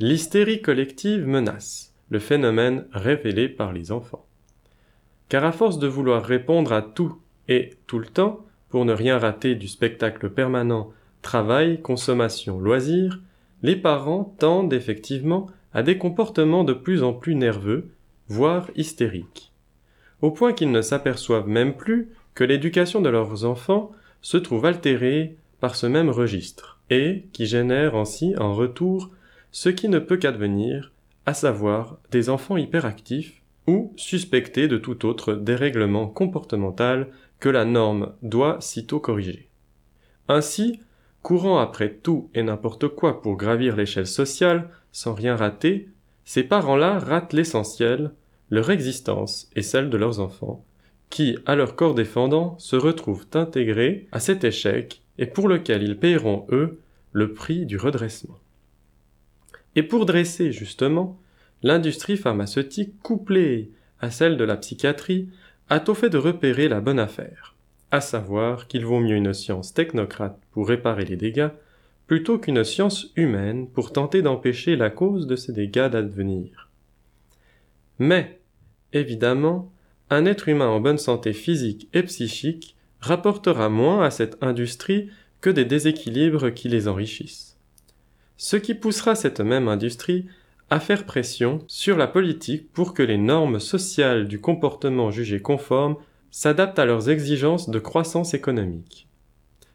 L'hystérie collective menace, le phénomène révélé par les enfants. Car à force de vouloir répondre à tout et tout le temps, pour ne rien rater du spectacle permanent travail, consommation, loisirs, les parents tendent effectivement à des comportements de plus en plus nerveux, voire hystériques, au point qu'ils ne s'aperçoivent même plus que l'éducation de leurs enfants se trouve altérée par ce même registre, et qui génère ainsi en retour ce qui ne peut qu'advenir, à savoir des enfants hyperactifs ou suspectés de tout autre dérèglement comportemental que la norme doit sitôt corriger. Ainsi, courant après tout et n'importe quoi pour gravir l'échelle sociale, sans rien rater, ces parents-là ratent l'essentiel, leur existence et celle de leurs enfants, qui, à leur corps défendant, se retrouvent intégrés à cet échec et pour lequel ils paieront, eux, le prix du redressement. Et pour dresser, justement, l'industrie pharmaceutique couplée à celle de la psychiatrie a au fait de repérer la bonne affaire, à savoir qu'il vaut mieux une science technocrate pour réparer les dégâts plutôt qu'une science humaine pour tenter d'empêcher la cause de ces dégâts d'advenir. Mais, évidemment, un être humain en bonne santé physique et psychique rapportera moins à cette industrie que des déséquilibres qui les enrichissent. Ce qui poussera cette même industrie à faire pression sur la politique pour que les normes sociales du comportement jugé conforme s'adaptent à leurs exigences de croissance économique.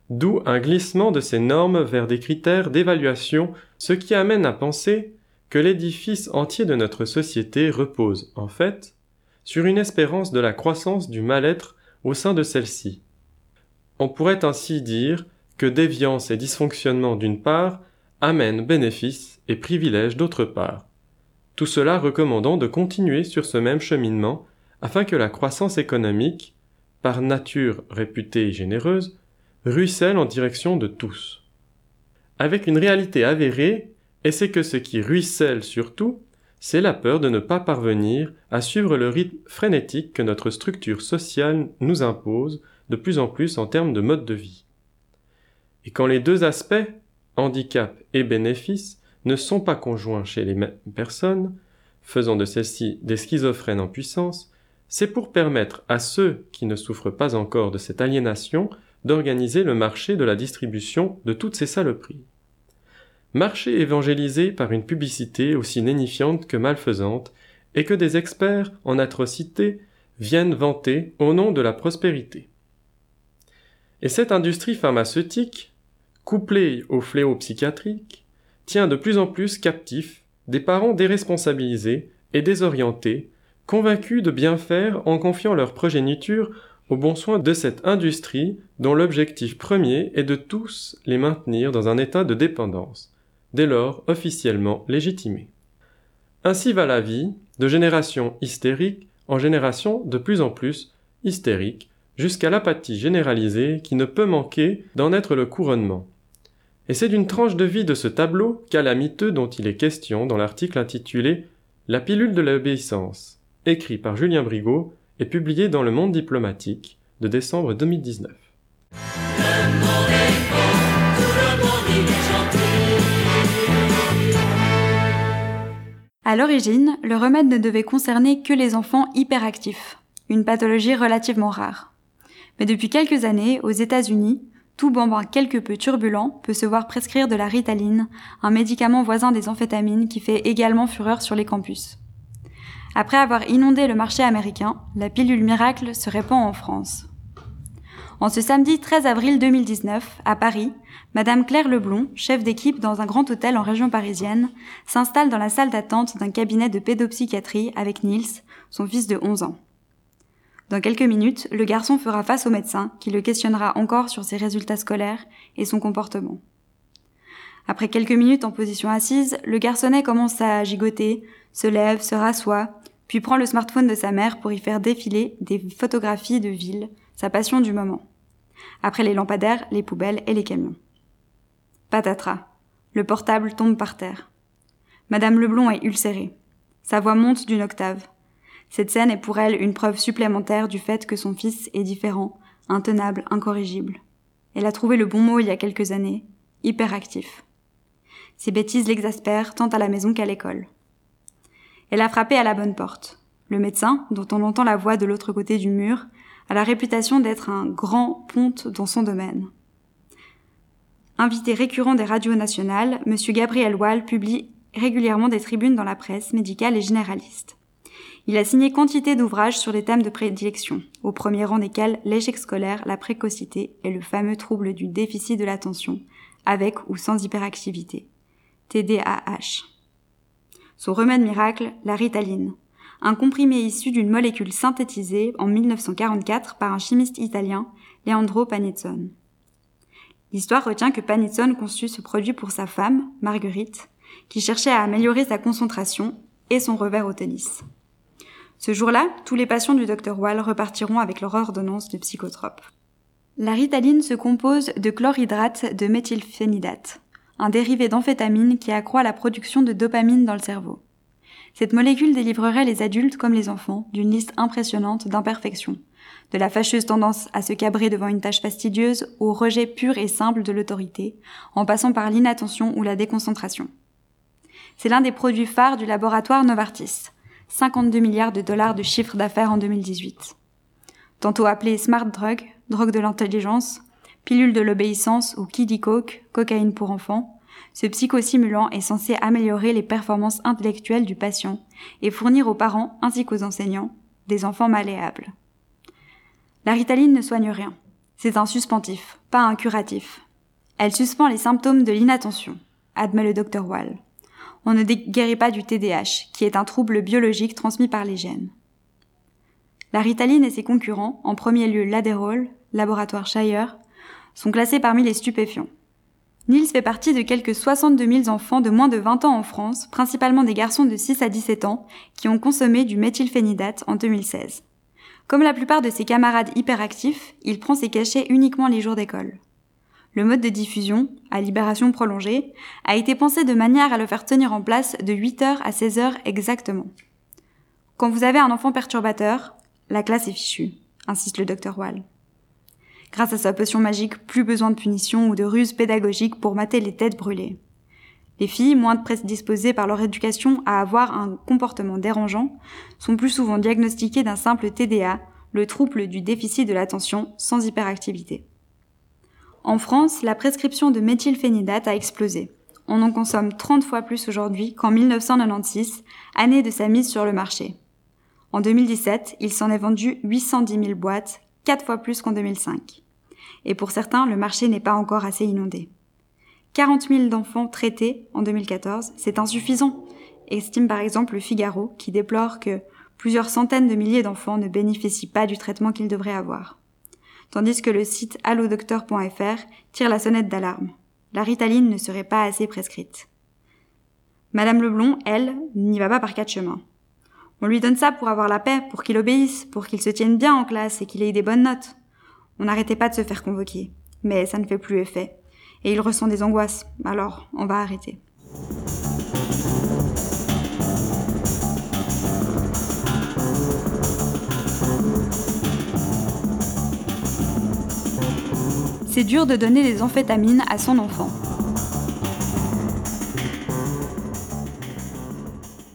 D'où un glissement de ces normes vers des critères d'évaluation, ce qui amène à penser que l'édifice entier de notre société repose, en fait, sur une espérance de la croissance du mal-être au sein de celle-ci, on pourrait ainsi dire que déviance et dysfonctionnement d'une part amènent bénéfices et privilèges d'autre part. Tout cela recommandant de continuer sur ce même cheminement afin que la croissance économique, par nature réputée généreuse, ruisselle en direction de tous. Avec une réalité avérée, et c'est que ce qui ruisselle surtout, c'est la peur de ne pas parvenir à suivre le rythme frénétique que notre structure sociale nous impose de plus en plus en termes de mode de vie. Et quand les deux aspects, handicap et bénéfice, ne sont pas conjoints chez les mêmes personnes, faisant de celles-ci des schizophrènes en puissance, c'est pour permettre à ceux qui ne souffrent pas encore de cette aliénation d'organiser le marché de la distribution de toutes ces saloperies. Marché évangélisé par une publicité aussi nénifiante que malfaisante, et que des experts en atrocité viennent vanter au nom de la prospérité. Et cette industrie pharmaceutique, couplée au fléau psychiatrique, tient de plus en plus captifs des parents déresponsabilisés et désorientés, convaincus de bien faire en confiant leur progéniture aux bons soins de cette industrie dont l'objectif premier est de tous les maintenir dans un état de dépendance, dès lors officiellement légitimé. Ainsi va la vie, de génération hystérique en génération de plus en plus hystérique, jusqu'à l'apathie généralisée qui ne peut manquer d'en être le couronnement. Et c'est d'une tranche de vie de ce tableau calamiteux dont il est question dans l'article intitulé La pilule de l'obéissance, écrit par Julien Brigaud et publié dans Le Monde diplomatique de décembre 2019. À l'origine, le remède ne devait concerner que les enfants hyperactifs, une pathologie relativement rare. Mais depuis quelques années, aux États-Unis, tout bambin quelque peu turbulent peut se voir prescrire de la ritaline, un médicament voisin des amphétamines qui fait également fureur sur les campus. Après avoir inondé le marché américain, la pilule miracle se répand en France. En ce samedi 13 avril 2019, à Paris, Madame Claire Leblon, chef d'équipe dans un grand hôtel en région parisienne, s'installe dans la salle d'attente d'un cabinet de pédopsychiatrie avec Niels, son fils de 11 ans. Dans quelques minutes, le garçon fera face au médecin qui le questionnera encore sur ses résultats scolaires et son comportement. Après quelques minutes en position assise, le garçonnet commence à gigoter, se lève, se rassoit, puis prend le smartphone de sa mère pour y faire défiler des photographies de ville, sa passion du moment. Après les lampadaires, les poubelles et les camions. Patatras. Le portable tombe par terre. Madame Leblond est ulcérée. Sa voix monte d'une octave. Cette scène est pour elle une preuve supplémentaire du fait que son fils est différent, intenable, incorrigible. Elle a trouvé le bon mot il y a quelques années, hyperactif. Ces bêtises l'exaspèrent tant à la maison qu'à l'école. Elle a frappé à la bonne porte. Le médecin, dont on entend la voix de l'autre côté du mur, a la réputation d'être un grand ponte dans son domaine. Invité récurrent des radios nationales, M. Gabriel Wall publie régulièrement des tribunes dans la presse médicale et généraliste. Il a signé quantité d'ouvrages sur les thèmes de prédilection, au premier rang desquels l'échec scolaire, la précocité et le fameux trouble du déficit de l'attention, avec ou sans hyperactivité. TDAH. Son remède miracle, la ritaline, un comprimé issu d'une molécule synthétisée en 1944 par un chimiste italien, Leandro Panizzone. L'histoire retient que Panizzone conçut ce produit pour sa femme, Marguerite, qui cherchait à améliorer sa concentration et son revers au tennis. Ce jour-là, tous les patients du Dr Wall repartiront avec leur ordonnance de psychotrope. La ritaline se compose de chlorhydrate de méthylphénidate, un dérivé d'amphétamine qui accroît la production de dopamine dans le cerveau. Cette molécule délivrerait les adultes comme les enfants d'une liste impressionnante d'imperfections, de la fâcheuse tendance à se cabrer devant une tâche fastidieuse au rejet pur et simple de l'autorité, en passant par l'inattention ou la déconcentration. C'est l'un des produits phares du laboratoire Novartis, 52 milliards de dollars de chiffre d'affaires en 2018. Tantôt appelé smart drug, drogue de l'intelligence, pilule de l'obéissance ou kiddie coke, cocaïne pour enfants, ce psychosimulant est censé améliorer les performances intellectuelles du patient et fournir aux parents ainsi qu'aux enseignants des enfants malléables. La ritaline ne soigne rien. C'est un suspensif, pas un curatif. Elle suspend les symptômes de l'inattention, admet le docteur Wall. On ne guérit pas du TDAH, qui est un trouble biologique transmis par les gènes. La ritaline et ses concurrents, en premier lieu l'Adderall, laboratoire Shire, sont classés parmi les stupéfiants. Nils fait partie de quelques 62 000 enfants de moins de 20 ans en France, principalement des garçons de 6 à 17 ans, qui ont consommé du méthylphénidate en 2016. Comme la plupart de ses camarades hyperactifs, il prend ses cachets uniquement les jours d'école. Le mode de diffusion, à libération prolongée, a été pensé de manière à le faire tenir en place de 8h à 16h exactement. Quand vous avez un enfant perturbateur, la classe est fichue, insiste le docteur Wall. Grâce à sa potion magique, plus besoin de punition ou de ruse pédagogique pour mater les têtes brûlées. Les filles, moins prédisposées par leur éducation à avoir un comportement dérangeant, sont plus souvent diagnostiquées d'un simple TDA, le trouble du déficit de l'attention sans hyperactivité. En France, la prescription de méthylphénidate a explosé. On en consomme 30 fois plus aujourd'hui qu'en 1996, année de sa mise sur le marché. En 2017, il s'en est vendu 810 000 boîtes, 4 fois plus qu'en 2005 et pour certains, le marché n'est pas encore assez inondé. 40 000 d'enfants traités en 2014, c'est insuffisant, estime par exemple le Figaro, qui déplore que plusieurs centaines de milliers d'enfants ne bénéficient pas du traitement qu'ils devraient avoir. Tandis que le site allodocteur.fr tire la sonnette d'alarme. La ritaline ne serait pas assez prescrite. Madame Leblond, elle, n'y va pas par quatre chemins. On lui donne ça pour avoir la paix, pour qu'il obéisse, pour qu'il se tienne bien en classe et qu'il ait des bonnes notes. On n'arrêtait pas de se faire convoquer. Mais ça ne fait plus effet. Et il ressent des angoisses. Alors, on va arrêter. C'est dur de donner des amphétamines à son enfant.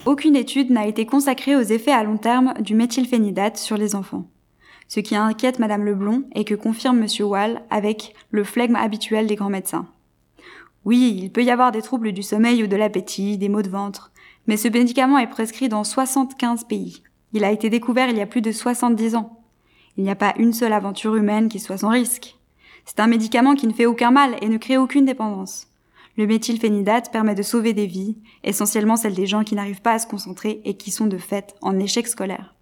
Aucune étude n'a été consacrée aux effets à long terme du méthylphénidate sur les enfants. Ce qui inquiète Madame Leblond et que confirme Monsieur Wall avec le flegme habituel des grands médecins. Oui, il peut y avoir des troubles du sommeil ou de l'appétit, des maux de ventre, mais ce médicament est prescrit dans 75 pays. Il a été découvert il y a plus de 70 ans. Il n'y a pas une seule aventure humaine qui soit sans risque. C'est un médicament qui ne fait aucun mal et ne crée aucune dépendance. Le méthylphénidate permet de sauver des vies, essentiellement celles des gens qui n'arrivent pas à se concentrer et qui sont de fait en échec scolaire.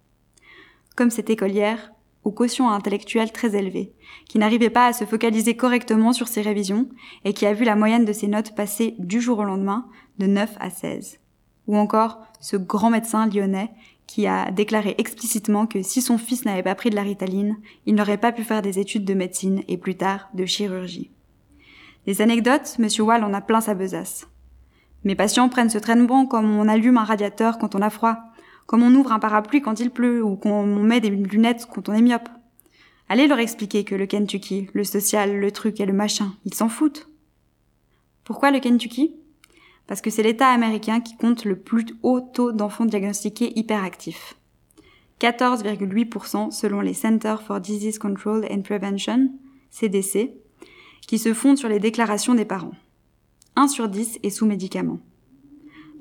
Comme cette écolière, au quotient intellectuel très élevé, qui n'arrivait pas à se focaliser correctement sur ses révisions et qui a vu la moyenne de ses notes passer du jour au lendemain de 9 à 16. Ou encore ce grand médecin lyonnais qui a déclaré explicitement que si son fils n'avait pas pris de la ritaline, il n'aurait pas pu faire des études de médecine et plus tard de chirurgie. Des anecdotes, Monsieur Wall en a plein sa besace. Mes patients prennent ce traînement comme on allume un radiateur quand on a froid, comme on ouvre un parapluie quand il pleut ou qu'on met des lunettes quand on est myope. Allez leur expliquer que le Kentucky, le social, le truc et le machin, ils s'en foutent. Pourquoi le Kentucky? Parce que c'est l'État américain qui compte le plus haut taux d'enfants diagnostiqués hyperactifs. 14,8% selon les Center for Disease Control and Prevention, CDC, qui se fondent sur les déclarations des parents. 1 sur 10 est sous médicaments.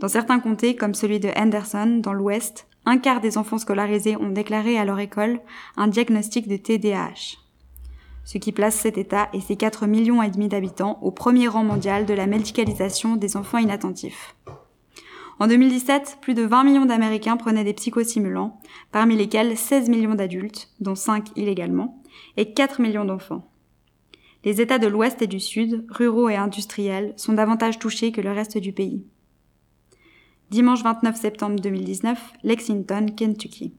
Dans certains comtés, comme celui de Henderson, dans l'Ouest, un quart des enfants scolarisés ont déclaré à leur école un diagnostic de TDAH. Ce qui place cet État et ses 4 millions et demi d'habitants au premier rang mondial de la médicalisation des enfants inattentifs. En 2017, plus de 20 millions d'Américains prenaient des psychostimulants, parmi lesquels 16 millions d'adultes, dont 5 illégalement, et 4 millions d'enfants. Les États de l'Ouest et du Sud, ruraux et industriels, sont davantage touchés que le reste du pays. Dimanche 29 septembre 2019, Lexington, Kentucky.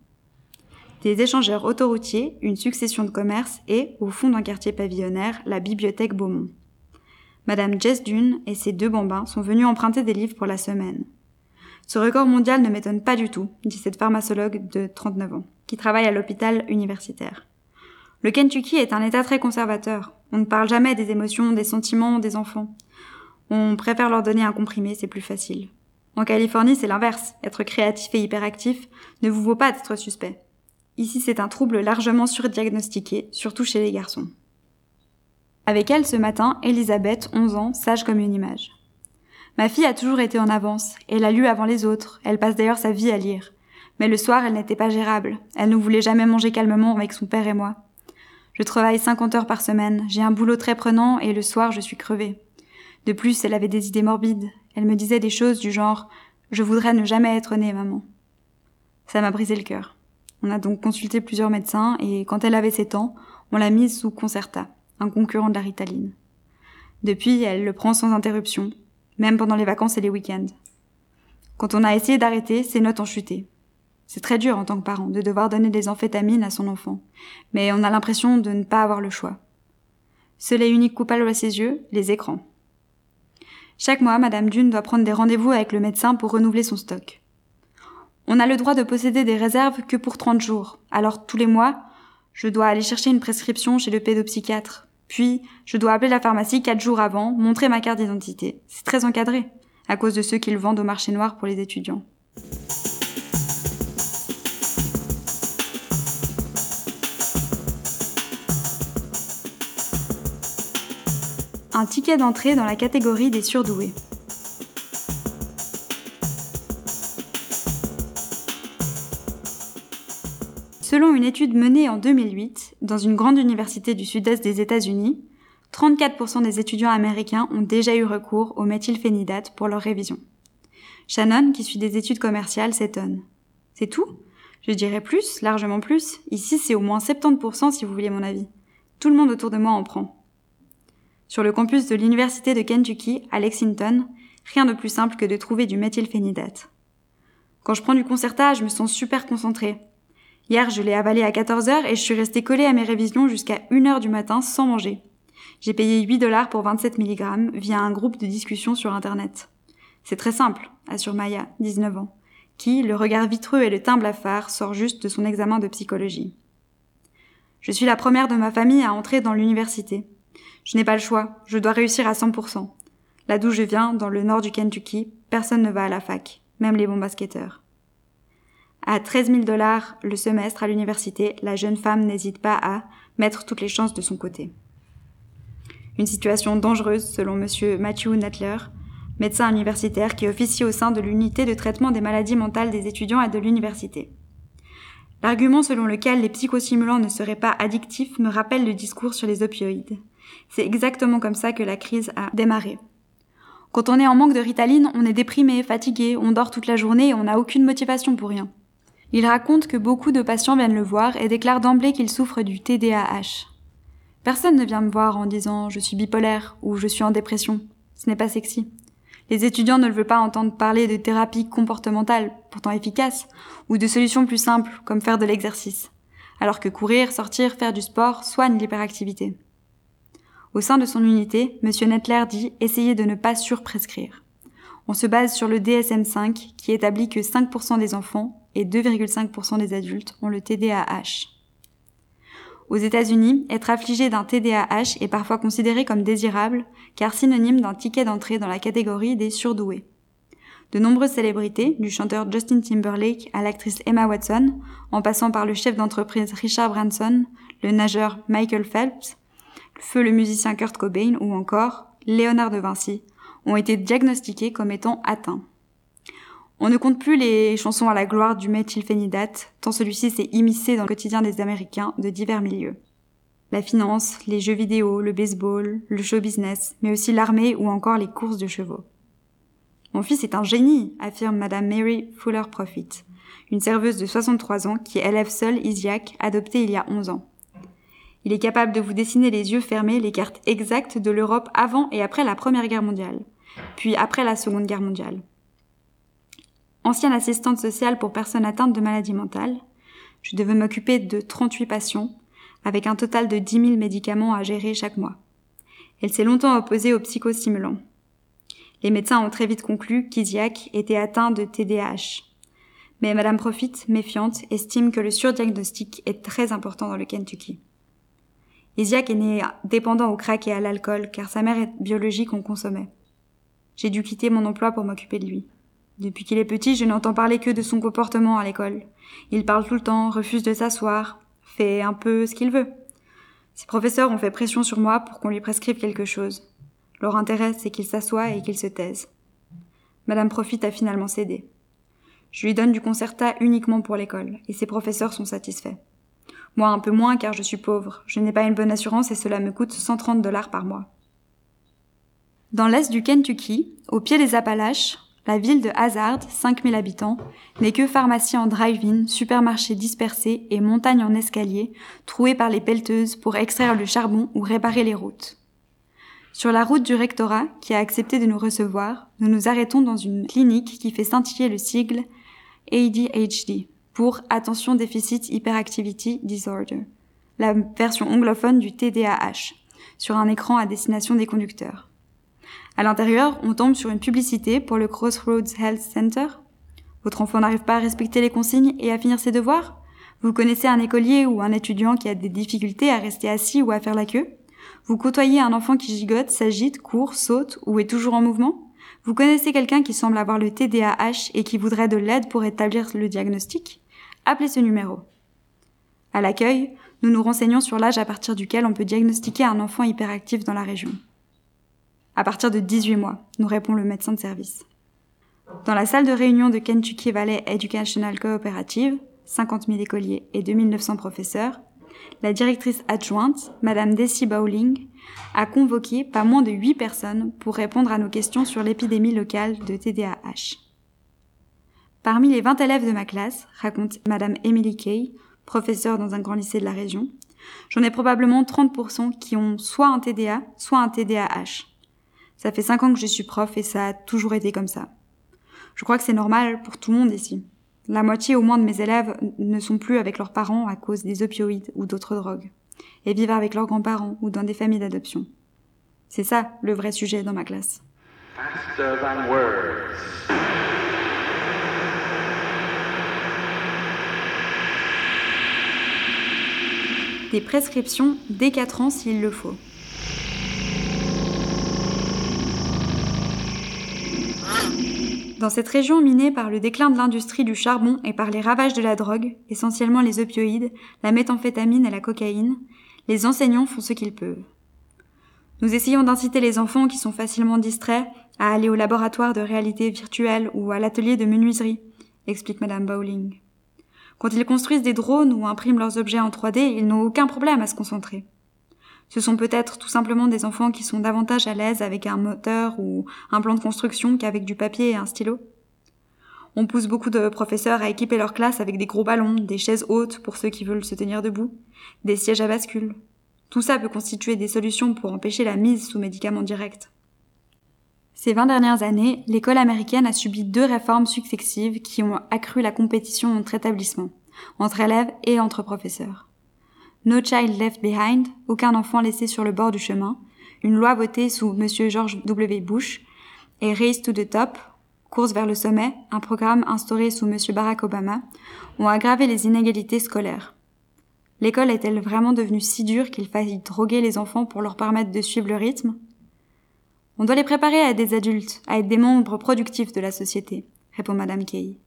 Des échangeurs autoroutiers, une succession de commerces et, au fond d'un quartier pavillonnaire, la bibliothèque Beaumont. Madame Jess Dune et ses deux bambins sont venus emprunter des livres pour la semaine. Ce record mondial ne m'étonne pas du tout, dit cette pharmacologue de 39 ans, qui travaille à l'hôpital universitaire. Le Kentucky est un état très conservateur. On ne parle jamais des émotions, des sentiments des enfants. On préfère leur donner un comprimé, c'est plus facile. En Californie, c'est l'inverse. Être créatif et hyperactif ne vous vaut pas d'être suspect. Ici, c'est un trouble largement surdiagnostiqué, surtout chez les garçons. Avec elle ce matin, Elisabeth, 11 ans, sage comme une image. Ma fille a toujours été en avance, elle a lu avant les autres, elle passe d'ailleurs sa vie à lire. Mais le soir, elle n'était pas gérable, elle ne voulait jamais manger calmement avec son père et moi. Je travaille 50 heures par semaine, j'ai un boulot très prenant et le soir, je suis crevée. De plus, elle avait des idées morbides, elle me disait des choses du genre Je voudrais ne jamais être née, maman. Ça m'a brisé le cœur. On a donc consulté plusieurs médecins et quand elle avait 7 ans, on l'a mise sous Concerta, un concurrent de la Ritaline. Depuis, elle le prend sans interruption, même pendant les vacances et les week-ends. Quand on a essayé d'arrêter, ses notes ont chuté. C'est très dur en tant que parent de devoir donner des amphétamines à son enfant, mais on a l'impression de ne pas avoir le choix. Seul et unique coupable à ses yeux, les écrans. Chaque mois, Madame Dune doit prendre des rendez-vous avec le médecin pour renouveler son stock. On n'a le droit de posséder des réserves que pour 30 jours. Alors tous les mois, je dois aller chercher une prescription chez le pédopsychiatre. Puis, je dois appeler la pharmacie 4 jours avant, montrer ma carte d'identité. C'est très encadré, à cause de ceux qui le vendent au marché noir pour les étudiants. un ticket d'entrée dans la catégorie des surdoués. Selon une étude menée en 2008 dans une grande université du sud-est des États-Unis, 34% des étudiants américains ont déjà eu recours au méthylphénidate pour leur révision. Shannon, qui suit des études commerciales, s'étonne. C'est tout? Je dirais plus, largement plus. Ici, c'est au moins 70% si vous voulez mon avis. Tout le monde autour de moi en prend. Sur le campus de l'Université de Kentucky, à Lexington, rien de plus simple que de trouver du méthylphénidate. Quand je prends du Concerta, je me sens super concentrée. Hier, je l'ai avalé à 14 heures et je suis restée collée à mes révisions jusqu'à 1 heure du matin sans manger. J'ai payé 8 dollars pour 27 mg via un groupe de discussion sur Internet. C'est très simple, assure Maya, 19 ans, qui, le regard vitreux et le teint blafard, sort juste de son examen de psychologie. Je suis la première de ma famille à entrer dans l'université. Je n'ai pas le choix, je dois réussir à 100%. Là d'où je viens, dans le nord du Kentucky, personne ne va à la fac, même les bons basketteurs. À 13 000 dollars le semestre à l'université, la jeune femme n'hésite pas à mettre toutes les chances de son côté. Une situation dangereuse selon monsieur Matthew Nettler, médecin universitaire qui officie au sein de l'unité de traitement des maladies mentales des étudiants et de l'université. L'argument selon lequel les psychostimulants ne seraient pas addictifs me rappelle le discours sur les opioïdes. C'est exactement comme ça que la crise a démarré. Quand on est en manque de ritaline, on est déprimé, fatigué, on dort toute la journée et on n'a aucune motivation pour rien. Il raconte que beaucoup de patients viennent le voir et déclarent d'emblée qu'ils souffrent du TDAH. Personne ne vient me voir en disant je suis bipolaire ou je suis en dépression. Ce n'est pas sexy. Les étudiants ne veulent pas entendre parler de thérapie comportementale, pourtant efficace, ou de solutions plus simples, comme faire de l'exercice. Alors que courir, sortir, faire du sport soigne l'hyperactivité. Au sein de son unité, M. Nettler dit essayer de ne pas surprescrire. On se base sur le DSM5 qui établit que 5% des enfants et 2,5% des adultes ont le TDAH. Aux États-Unis, être affligé d'un TDAH est parfois considéré comme désirable, car synonyme d'un ticket d'entrée dans la catégorie des surdoués. De nombreuses célébrités, du chanteur Justin Timberlake à l'actrice Emma Watson, en passant par le chef d'entreprise Richard Branson, le nageur Michael Phelps, feu le musicien Kurt Cobain ou encore Léonard de Vinci, ont été diagnostiqués comme étant atteints. On ne compte plus les chansons à la gloire du méthylphénidate, tant celui-ci s'est immiscé dans le quotidien des Américains de divers milieux. La finance, les jeux vidéo, le baseball, le show business, mais aussi l'armée ou encore les courses de chevaux. Mon fils est un génie, affirme Madame Mary Fuller Profit, une serveuse de 63 ans qui élève seule Isiac, adopté il y a 11 ans. Il est capable de vous dessiner les yeux fermés les cartes exactes de l'Europe avant et après la Première Guerre mondiale, puis après la Seconde Guerre mondiale ancienne assistante sociale pour personnes atteintes de maladies mentales. Je devais m'occuper de 38 patients, avec un total de 10 000 médicaments à gérer chaque mois. Elle s'est longtemps opposée aux psychostimulants. Les médecins ont très vite conclu qu'Isiac était atteint de TDAH. Mais Madame Profit, méfiante, estime que le surdiagnostic est très important dans le Kentucky. Isiac est né dépendant au crack et à l'alcool, car sa mère biologique en consommait. J'ai dû quitter mon emploi pour m'occuper de lui. Depuis qu'il est petit, je n'entends parler que de son comportement à l'école. Il parle tout le temps, refuse de s'asseoir, fait un peu ce qu'il veut. Ses professeurs ont fait pression sur moi pour qu'on lui prescrive quelque chose. Leur intérêt, c'est qu'il s'assoie et qu'il se taise. Madame Profit a finalement cédé. Je lui donne du concerta uniquement pour l'école, et ses professeurs sont satisfaits. Moi un peu moins car je suis pauvre, je n'ai pas une bonne assurance et cela me coûte 130 dollars par mois. Dans l'est du Kentucky, au pied des Appalaches, la ville de Hazard, 5000 habitants, n'est que pharmacie en drive-in, supermarché dispersé et montagne en escalier, trouée par les pelleteuses pour extraire le charbon ou réparer les routes. Sur la route du rectorat, qui a accepté de nous recevoir, nous nous arrêtons dans une clinique qui fait scintiller le sigle ADHD, pour Attention Déficit Hyperactivity Disorder, la version anglophone du TDAH, sur un écran à destination des conducteurs. À l'intérieur, on tombe sur une publicité pour le Crossroads Health Center. Votre enfant n'arrive pas à respecter les consignes et à finir ses devoirs Vous connaissez un écolier ou un étudiant qui a des difficultés à rester assis ou à faire la queue Vous côtoyez un enfant qui gigote, s'agite, court, saute ou est toujours en mouvement Vous connaissez quelqu'un qui semble avoir le TDAH et qui voudrait de l'aide pour établir le diagnostic Appelez ce numéro. À l'accueil, nous nous renseignons sur l'âge à partir duquel on peut diagnostiquer un enfant hyperactif dans la région. À partir de 18 mois, nous répond le médecin de service. Dans la salle de réunion de Kentucky Valley Educational Cooperative, 50 000 écoliers et 2900 professeurs, la directrice adjointe, Madame Desi Bowling, a convoqué pas moins de 8 personnes pour répondre à nos questions sur l'épidémie locale de TDAH. Parmi les 20 élèves de ma classe, raconte Madame Emily Kay, professeure dans un grand lycée de la région, j'en ai probablement 30% qui ont soit un TDA, soit un TDAH. Ça fait cinq ans que je suis prof et ça a toujours été comme ça. Je crois que c'est normal pour tout le monde ici. La moitié au moins de mes élèves ne sont plus avec leurs parents à cause des opioïdes ou d'autres drogues, et vivent avec leurs grands-parents ou dans des familles d'adoption. C'est ça le vrai sujet dans ma classe. Des prescriptions dès 4 ans s'il le faut. Dans cette région minée par le déclin de l'industrie du charbon et par les ravages de la drogue, essentiellement les opioïdes, la méthamphétamine et la cocaïne, les enseignants font ce qu'ils peuvent. Nous essayons d'inciter les enfants qui sont facilement distraits à aller au laboratoire de réalité virtuelle ou à l'atelier de menuiserie, explique Madame Bowling. Quand ils construisent des drones ou impriment leurs objets en 3D, ils n'ont aucun problème à se concentrer. Ce sont peut-être tout simplement des enfants qui sont davantage à l'aise avec un moteur ou un plan de construction qu'avec du papier et un stylo. On pousse beaucoup de professeurs à équiper leur classe avec des gros ballons, des chaises hautes pour ceux qui veulent se tenir debout, des sièges à bascule. Tout ça peut constituer des solutions pour empêcher la mise sous médicaments directs. Ces 20 dernières années, l'école américaine a subi deux réformes successives qui ont accru la compétition entre établissements, entre élèves et entre professeurs. No Child Left Behind, aucun enfant laissé sur le bord du chemin, une loi votée sous M. George W. Bush, et Race to the Top, course vers le sommet, un programme instauré sous M. Barack Obama, ont aggravé les inégalités scolaires. L'école est-elle vraiment devenue si dure qu'il faille droguer les enfants pour leur permettre de suivre le rythme? On doit les préparer à être des adultes, à être des membres productifs de la société, répond Madame Kay.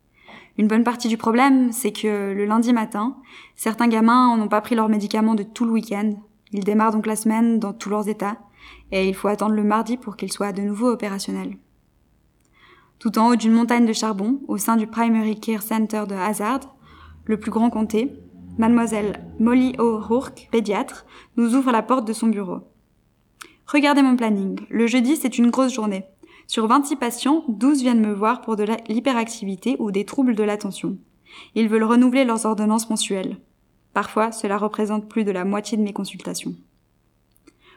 Une bonne partie du problème, c'est que le lundi matin, certains gamins n'ont pas pris leurs médicaments de tout le week-end. Ils démarrent donc la semaine dans tous leurs états, et il faut attendre le mardi pour qu'ils soient de nouveau opérationnels. Tout en haut d'une montagne de charbon, au sein du Primary Care Center de Hazard, le plus grand comté, mademoiselle Molly O'Rourke, pédiatre, nous ouvre la porte de son bureau. Regardez mon planning. Le jeudi, c'est une grosse journée. Sur 26 patients, 12 viennent me voir pour de l'hyperactivité ou des troubles de l'attention. Ils veulent renouveler leurs ordonnances mensuelles. Parfois, cela représente plus de la moitié de mes consultations.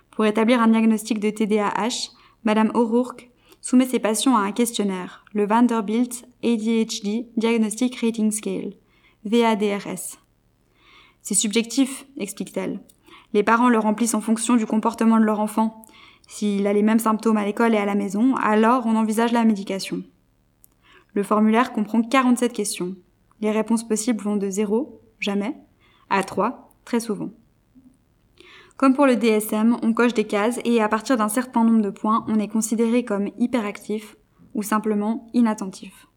Pour établir un diagnostic de TDAH, Madame O'Rourke soumet ses patients à un questionnaire, le Vanderbilt ADHD Diagnostic Rating Scale, VADRS. C'est subjectif, explique-t-elle. Les parents le remplissent en fonction du comportement de leur enfant. S'il a les mêmes symptômes à l'école et à la maison, alors on envisage la médication. Le formulaire comprend 47 questions. Les réponses possibles vont de 0, jamais, à 3, très souvent. Comme pour le DSM, on coche des cases et à partir d'un certain nombre de points, on est considéré comme hyperactif ou simplement inattentif.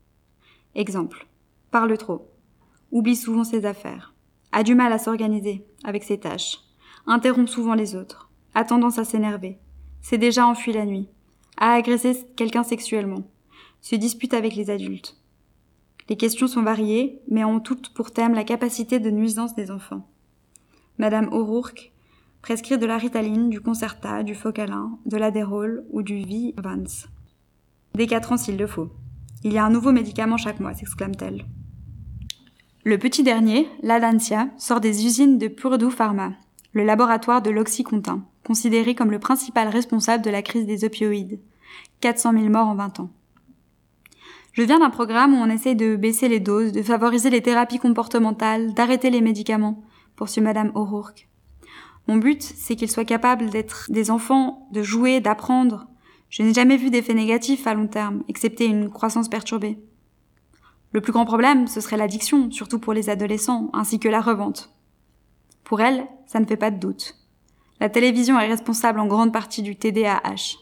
Exemple. Parle trop. Oublie souvent ses affaires. A du mal à s'organiser avec ses tâches interrompt souvent les autres, a tendance à s'énerver, s'est déjà enfui la nuit, a agressé quelqu'un sexuellement, se dispute avec les adultes. Les questions sont variées, mais ont toutes pour thème la capacité de nuisance des enfants. Madame O'Rourke prescrit de la ritaline, du concerta, du focalin, de l'adérol ou du V-Vance. Dès quatre ans s'il le faut. Il y a un nouveau médicament chaque mois, s'exclame-t-elle. Le petit dernier, l'Adancia, sort des usines de Purdue Pharma, le laboratoire de l'Oxycontin, considéré comme le principal responsable de la crise des opioïdes. 400 000 morts en 20 ans. Je viens d'un programme où on essaye de baisser les doses, de favoriser les thérapies comportementales, d'arrêter les médicaments, poursuit Madame O'Rourke. Mon but, c'est qu'ils soient capables d'être des enfants, de jouer, d'apprendre. Je n'ai jamais vu d'effet négatif à long terme, excepté une croissance perturbée. Le plus grand problème, ce serait l'addiction, surtout pour les adolescents, ainsi que la revente. Pour elle, ça ne fait pas de doute. La télévision est responsable en grande partie du TDAH.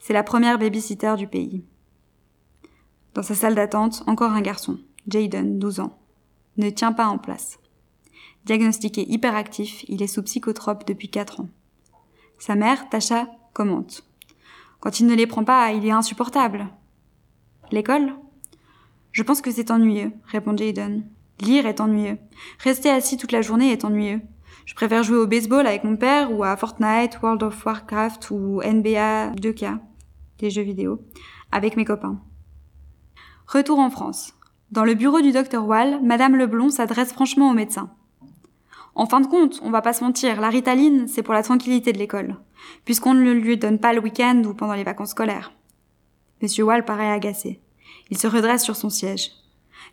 C'est la première babysitter du pays. Dans sa salle d'attente, encore un garçon, Jaden, 12 ans, ne tient pas en place. Diagnostiqué hyperactif, il est sous psychotrope depuis 4 ans. Sa mère, Tasha, commente. Quand il ne les prend pas, il est insupportable. L'école? Je pense que c'est ennuyeux, répond Jaden. Lire est ennuyeux. Rester assis toute la journée est ennuyeux. Je préfère jouer au baseball avec mon père ou à Fortnite, World of Warcraft ou NBA 2K, des jeux vidéo, avec mes copains. Retour en France. Dans le bureau du docteur Wall, Madame Leblon s'adresse franchement au médecin. En fin de compte, on va pas se mentir, la ritaline, c'est pour la tranquillité de l'école, puisqu'on ne le lui donne pas le week-end ou pendant les vacances scolaires. Monsieur Wall paraît agacé. Il se redresse sur son siège.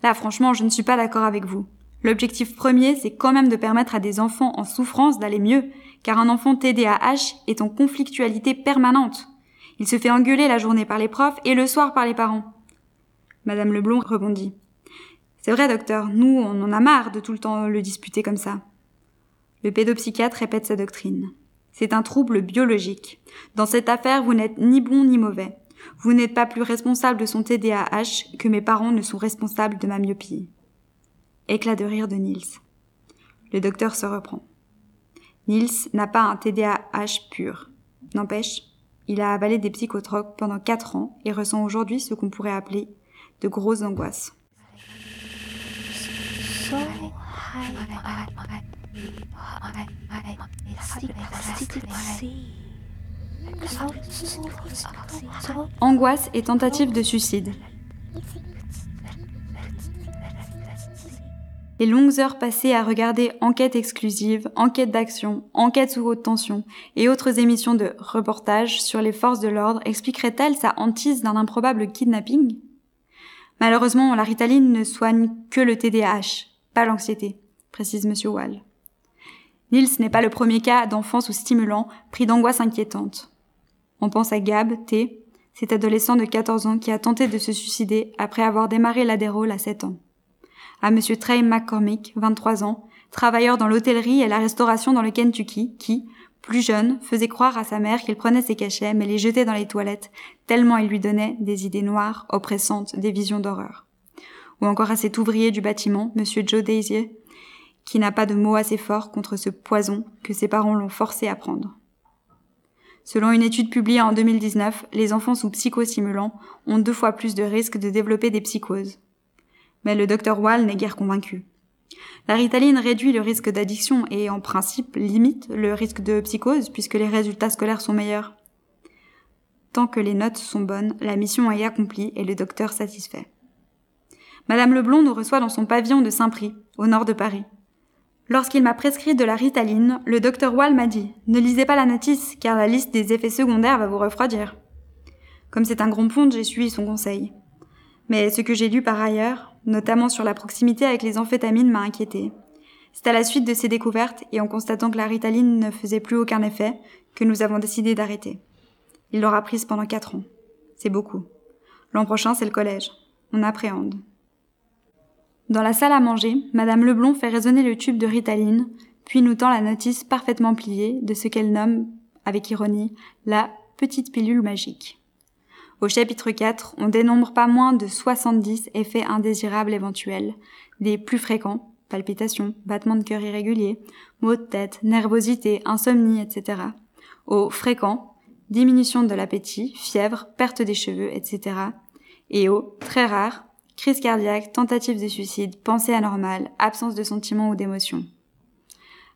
Là, franchement, je ne suis pas d'accord avec vous. L'objectif premier, c'est quand même de permettre à des enfants en souffrance d'aller mieux, car un enfant TDAH est en conflictualité permanente. Il se fait engueuler la journée par les profs et le soir par les parents. Madame Leblond rebondit. C'est vrai, docteur, nous, on en a marre de tout le temps le disputer comme ça. Le pédopsychiatre répète sa doctrine. C'est un trouble biologique. Dans cette affaire, vous n'êtes ni bon ni mauvais. Vous n'êtes pas plus responsable de son TDAH que mes parents ne sont responsables de ma myopie. Éclat de rire de Nils. Le docteur se reprend. Nils n'a pas un TDAH pur. N'empêche, il a avalé des psychotropes pendant quatre ans et ressent aujourd'hui ce qu'on pourrait appeler de grosses angoisses. Angoisse et tentative de suicide. Les longues heures passées à regarder Enquête exclusive, Enquête d'action, Enquête sous haute tension et autres émissions de reportage sur les forces de l'ordre expliqueraient-elles sa hantise d'un improbable kidnapping? Malheureusement, la ritaline ne soigne que le TDAH, pas l'anxiété, précise Monsieur Wall. Nils n'est pas le premier cas d'enfant sous stimulant pris d'angoisse inquiétante. On pense à Gab, T, cet adolescent de 14 ans qui a tenté de se suicider après avoir démarré l'adérole à 7 ans à Monsieur Trey McCormick, 23 ans, travailleur dans l'hôtellerie et la restauration dans le Kentucky, qui, plus jeune, faisait croire à sa mère qu'il prenait ses cachets mais les jetait dans les toilettes, tellement il lui donnait des idées noires, oppressantes, des visions d'horreur. Ou encore à cet ouvrier du bâtiment, Monsieur Joe Daisier, qui n'a pas de mots assez forts contre ce poison que ses parents l'ont forcé à prendre. Selon une étude publiée en 2019, les enfants sous psychostimulants ont deux fois plus de risques de développer des psychoses mais le docteur Wall n'est guère convaincu. La ritaline réduit le risque d'addiction et en principe limite le risque de psychose puisque les résultats scolaires sont meilleurs. Tant que les notes sont bonnes, la mission est accomplie et le docteur satisfait. Madame Leblond nous reçoit dans son pavillon de Saint-Prix, au nord de Paris. Lorsqu'il m'a prescrit de la ritaline, le docteur Wall m'a dit Ne lisez pas la notice, car la liste des effets secondaires va vous refroidir. Comme c'est un grand ponte, j'ai suivi son conseil. Mais ce que j'ai lu par ailleurs, notamment sur la proximité avec les amphétamines, m'a inquiété. C'est à la suite de ces découvertes et en constatant que la ritaline ne faisait plus aucun effet que nous avons décidé d'arrêter. Il l'aura prise pendant quatre ans. C'est beaucoup. L'an prochain, c'est le collège. On appréhende. Dans la salle à manger, Madame Leblond fait résonner le tube de ritaline, puis nous tend la notice parfaitement pliée de ce qu'elle nomme, avec ironie, la petite pilule magique. Au chapitre 4, on dénombre pas moins de 70 effets indésirables éventuels, des plus fréquents, palpitations, battements de cœur irréguliers, maux de tête, nervosité, insomnie, etc. Aux fréquents, diminution de l'appétit, fièvre, perte des cheveux, etc. Et aux très rares, crise cardiaque, tentative de suicide, pensée anormale, absence de sentiments ou d'émotions.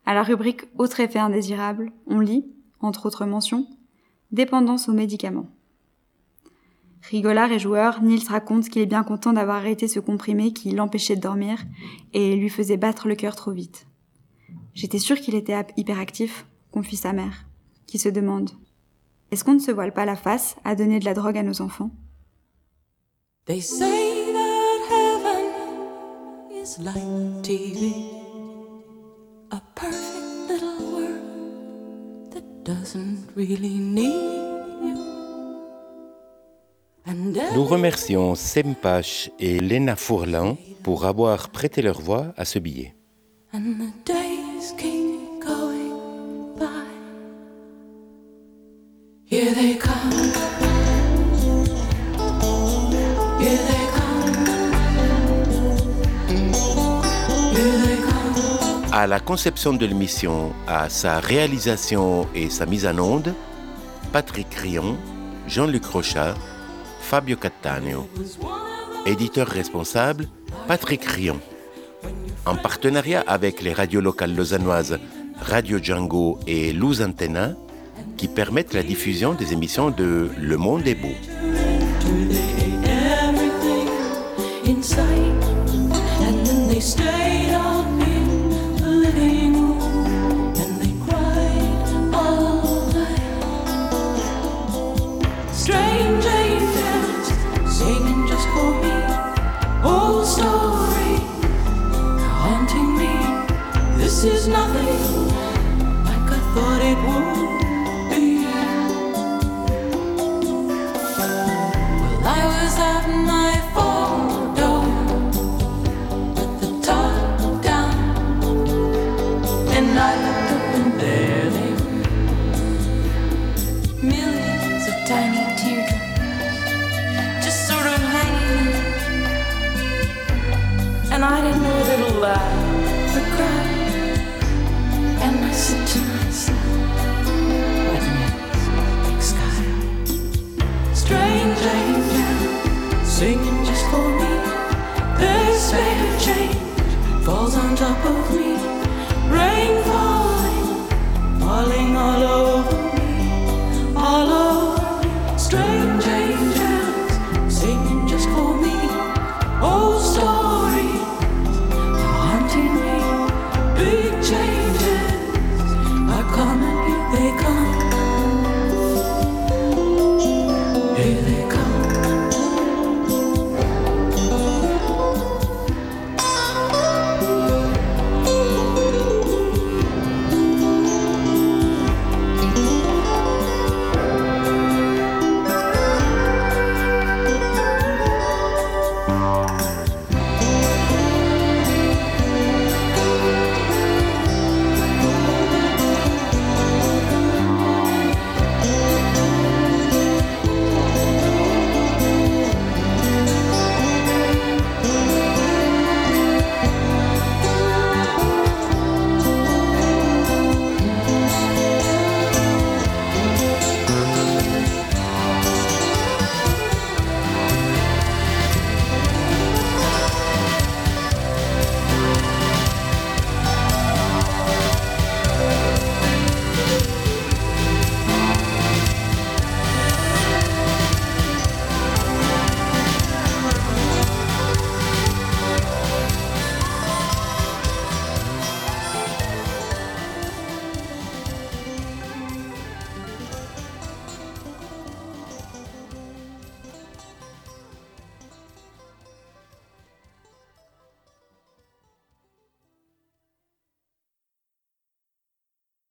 À la rubrique Autres effets indésirables, on lit, entre autres mentions, dépendance aux médicaments. Rigolard et joueur, Nils raconte qu'il est bien content d'avoir arrêté ce comprimé qui l'empêchait de dormir et lui faisait battre le cœur trop vite. J'étais sûre qu'il était hyperactif, confie sa mère, qui se demande. Est-ce qu'on ne se voile pas la face à donner de la drogue à nos enfants? Nous remercions Sempache et Lena Fourlan pour avoir prêté leur voix à ce billet. À la conception de l'émission, à sa réalisation et sa mise en onde, Patrick Rion, Jean-Luc Rochard, Fabio Cattaneo. Éditeur responsable, Patrick Rion. En partenariat avec les radios locales lausannoises Radio Django et Luz Antenna, qui permettent la diffusion des émissions de Le Monde est beau. Nothing like I thought it would singing just for me. This baby change falls on top of me. Rain falling, falling all over.